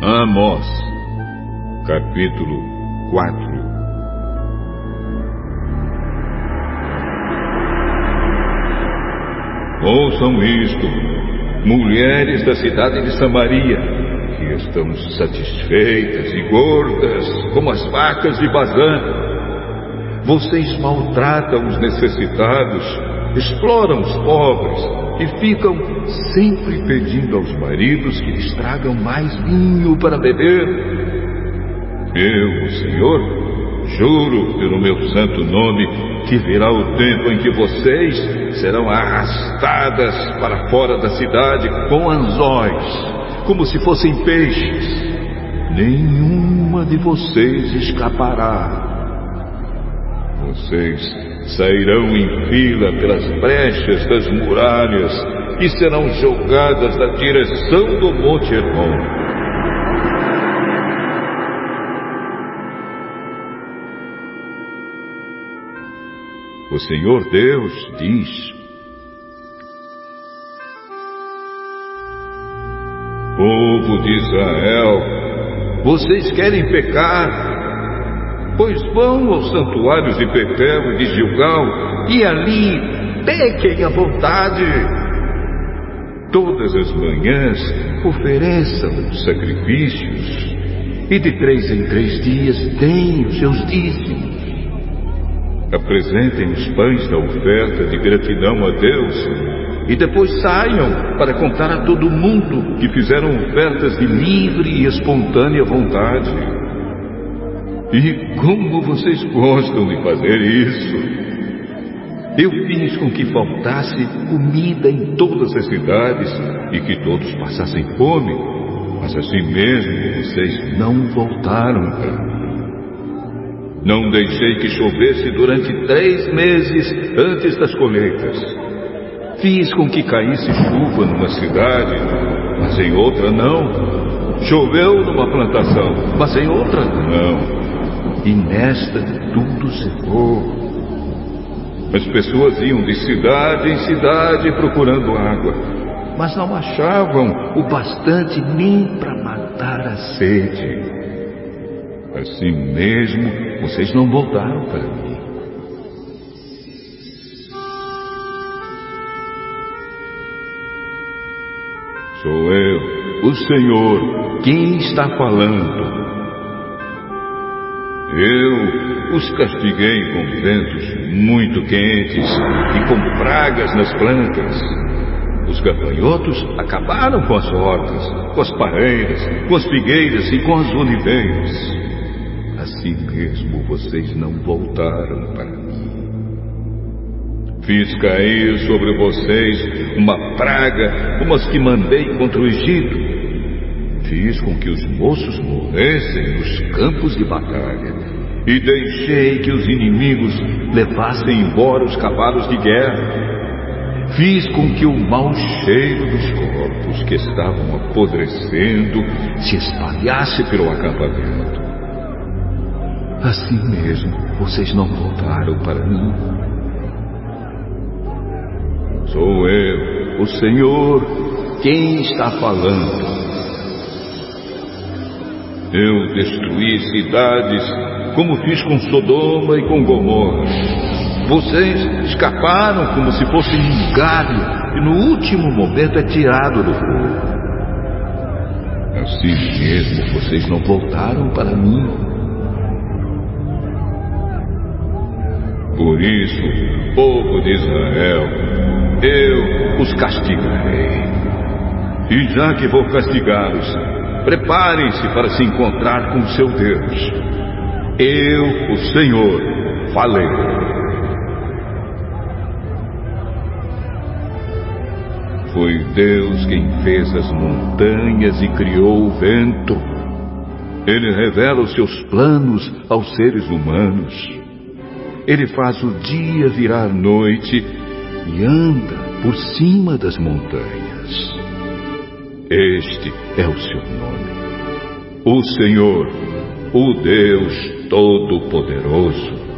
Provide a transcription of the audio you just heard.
Amós, capítulo 4 Ouçam isto, mulheres da cidade de Samaria, que estão satisfeitas e gordas como as vacas de Bazã. Vocês maltratam os necessitados, exploram os pobres e ficam sempre pedindo aos maridos que lhes tragam mais vinho para beber. Eu, o Senhor, juro pelo meu santo nome que virá o tempo em que vocês serão arrastadas para fora da cidade com anzóis, como se fossem peixes. Nenhuma de vocês escapará. Vocês sairão em fila pelas brechas das muralhas e serão jogadas na direção do Monte Hermon. O Senhor Deus diz: Povo de Israel, vocês querem pecar pois vão aos santuários de Betel e de Gilgal e ali pequem à vontade. Todas as manhãs ofereçam sacrifícios e de três em três dias deem os seus dízimos. Apresentem os pães da oferta de gratidão a Deus e depois saiam para contar a todo mundo que fizeram ofertas de livre e espontânea vontade. E como vocês gostam de fazer isso? Eu fiz com que faltasse comida em todas as cidades e que todos passassem fome, mas assim mesmo vocês não voltaram. Não deixei que chovesse durante três meses antes das colheitas. Fiz com que caísse chuva numa cidade, mas em outra não. Choveu numa plantação, mas em outra não e nesta tudo secou. As pessoas iam de cidade em cidade procurando água, mas não achavam o bastante nem para matar a sede. Assim mesmo, vocês não voltaram para mim. Sou eu, o Senhor, quem está falando. Eu os castiguei com ventos muito quentes e com pragas nas plantas. Os gafanhotos acabaram com as hortas, com as pareiras, com as figueiras e com as oliveiras. Assim mesmo vocês não voltaram para mim. Fiz cair sobre vocês uma praga como as que mandei contra o Egito Fiz com que os moços morressem nos campos de batalha e deixei que os inimigos levassem embora os cavalos de guerra. Fiz com que o mau cheiro dos corpos que estavam apodrecendo se espalhasse pelo acampamento. Assim mesmo, vocês não voltaram para mim. Sou eu, o Senhor, quem está falando. Eu destruí cidades como fiz com Sodoma e com Gomorra. Vocês escaparam como se fossem um galho e no último momento é tirado do fogo. Assim mesmo vocês não voltaram para mim. Por isso, povo de Israel, eu os castigarei. E já que vou castigá-los, Preparem-se para se encontrar com seu Deus. Eu, o Senhor, falei. Foi Deus quem fez as montanhas e criou o vento. Ele revela os seus planos aos seres humanos. Ele faz o dia virar noite e anda por cima das montanhas. Este é o seu nome. O Senhor, o Deus Todo-Poderoso.